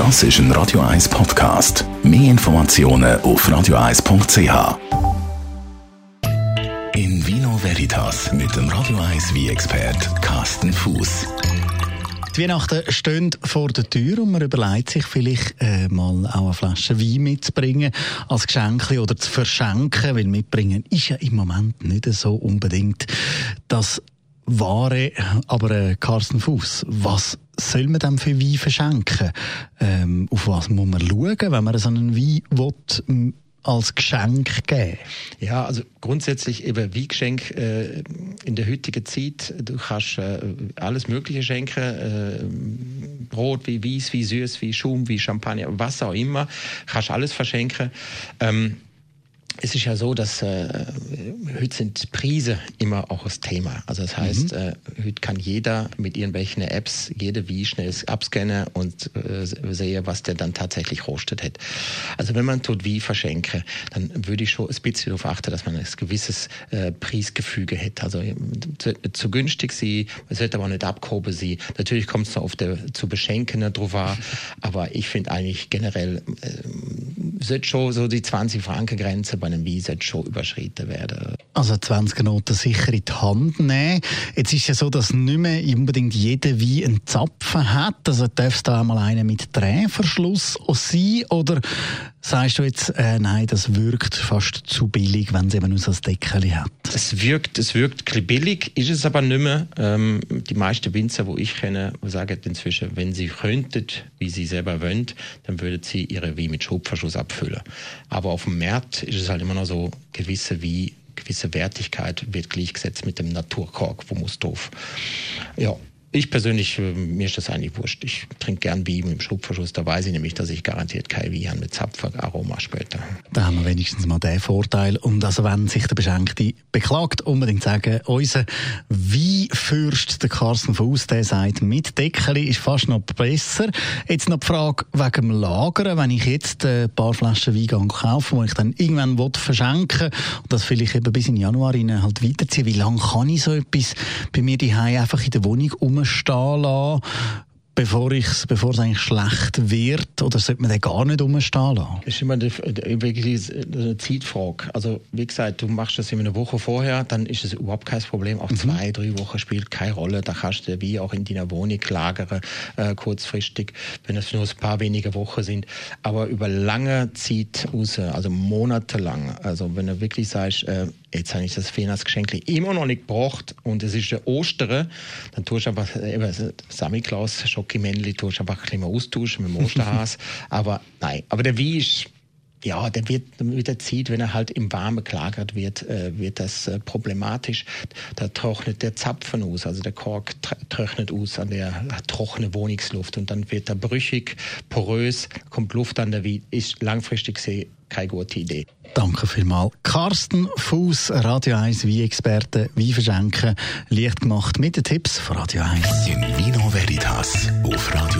Das ist ein Radio 1 Podcast. Mehr Informationen auf radio1.ch. In Vino Veritas mit dem Radio 1 wie expert Carsten Fuß. Die Weihnachten stehen vor der Tür und man überlegt sich vielleicht äh, mal auch eine Flasche Wein mitzubringen als Geschenk oder zu verschenken, weil mitbringen ist ja im Moment nicht so unbedingt das Ware. Aber äh, Carsten Fuß, was soll man dem für Wein verschenken? Ähm, auf was muss man schauen, wenn man so einen Wein will, als Geschenk geben? Ja, also grundsätzlich eben wie Geschenk äh, in der heutigen Zeit. Du kannst äh, alles Mögliche schenken. Äh, Brot wie Wies, wie Süß, wie Schum, wie Champagner, was auch immer. Kannst alles verschenken. Ähm, es ist ja so, dass äh, heute sind Preise immer auch das Thema. Also das heißt, mhm. äh, heute kann jeder mit irgendwelchen Apps jede wie schnell abscannen und äh, sehe, was der dann tatsächlich kostet hat. Also wenn man tut wie verschenke, dann würde ich schon ein bisschen darauf achten, dass man ein gewisses äh, Preisgefüge hat. Also zu günstig sie, es sollte aber nicht abgehoben sie. Natürlich kommt es noch auf der zu beschenkene drauf an, aber ich finde eigentlich generell äh, sollte schon so die 20 Franken Grenze bei einem Wein schon überschritten werden. Also 20 Noten sicher in die Hand nehmen. Jetzt ist es ja so, dass nicht mehr unbedingt jeder Wein einen Zapfen hat. Also darf es da einmal einer mit Drehverschluss sein oder sagst du jetzt, äh, nein, das wirkt fast zu billig, wenn es eben nur so ein Deckel hat? Es wirkt, es wirkt billig, ist es aber nicht mehr. Ähm, die meisten Winzer, wo ich kenne, sagen inzwischen, wenn sie könnten, wie sie selber wollen, dann würden sie ihre Wein mit Schubverschluss abfüllen. Aber auf dem Markt ist es halt immer noch so, gewisse wie gewisse Wertigkeit wird gleichgesetzt mit dem Naturkork muss drauf. Ja, ich persönlich, äh, mir ist das eigentlich wurscht. Ich trinke gern Bier mit dem Schubverschluss. Da weiß ich nämlich, dass ich garantiert kein Bier habe mit Zapfaroma später. Da haben wir wenigstens mal den Vorteil. Und also wenn sich der Beschenkte beklagt, unbedingt sagen, unser Weinfürst, der Carsten Fuß, der sagt, mit Deckeli ist fast noch besser. Jetzt noch die Frage wegen dem Lagern. Wenn ich jetzt ein paar Flaschen Wein kaufe, die ich dann irgendwann will und das vielleicht eben bis in Januar halt weiterziehe, wie lange kann ich so etwas bei mir daheim einfach in der Wohnung um rumstehen lassen, bevor, ich's, bevor es eigentlich schlecht wird? Oder sollte man den gar nicht rumstehen lassen? Das ist immer eine, wirklich eine Zeitfrage. Also, wie gesagt, du machst das in einer Woche vorher, dann ist es überhaupt kein Problem. Auch mhm. zwei, drei Wochen spielt keine Rolle. Da kannst du wie auch in deiner Wohnung lagern, äh, kurzfristig, wenn es nur ein paar wenige Wochen sind. Aber über lange Zeit raus, also monatelang, also wenn du wirklich sagst, äh, jetzt habe ich das Weihnachtsgeschenk immer noch nicht gebracht und es ist der Ostern, dann tust du einfach eben Samichlaus, Schokimännli, tust du einfach ein bisschen austauschen mit dem Osterhas. aber nein, aber der Wein ist ja, der wird mit der Zeit, wenn er halt im Warmen gelagert wird, äh, wird das äh, problematisch. Da trocknet der Zapfen aus, also der Kork trocknet aus an der trockenen Wohnungsluft und dann wird er brüchig, porös, kommt Luft an der Wein, ist langfristig gesehen keine gute Idee. Danke vielmals. Carsten Fuß, Radio 1 Wie-Experte, wie verschenken, leicht gemacht mit den Tipps von Radio 1. In Vino Veritas auf Radio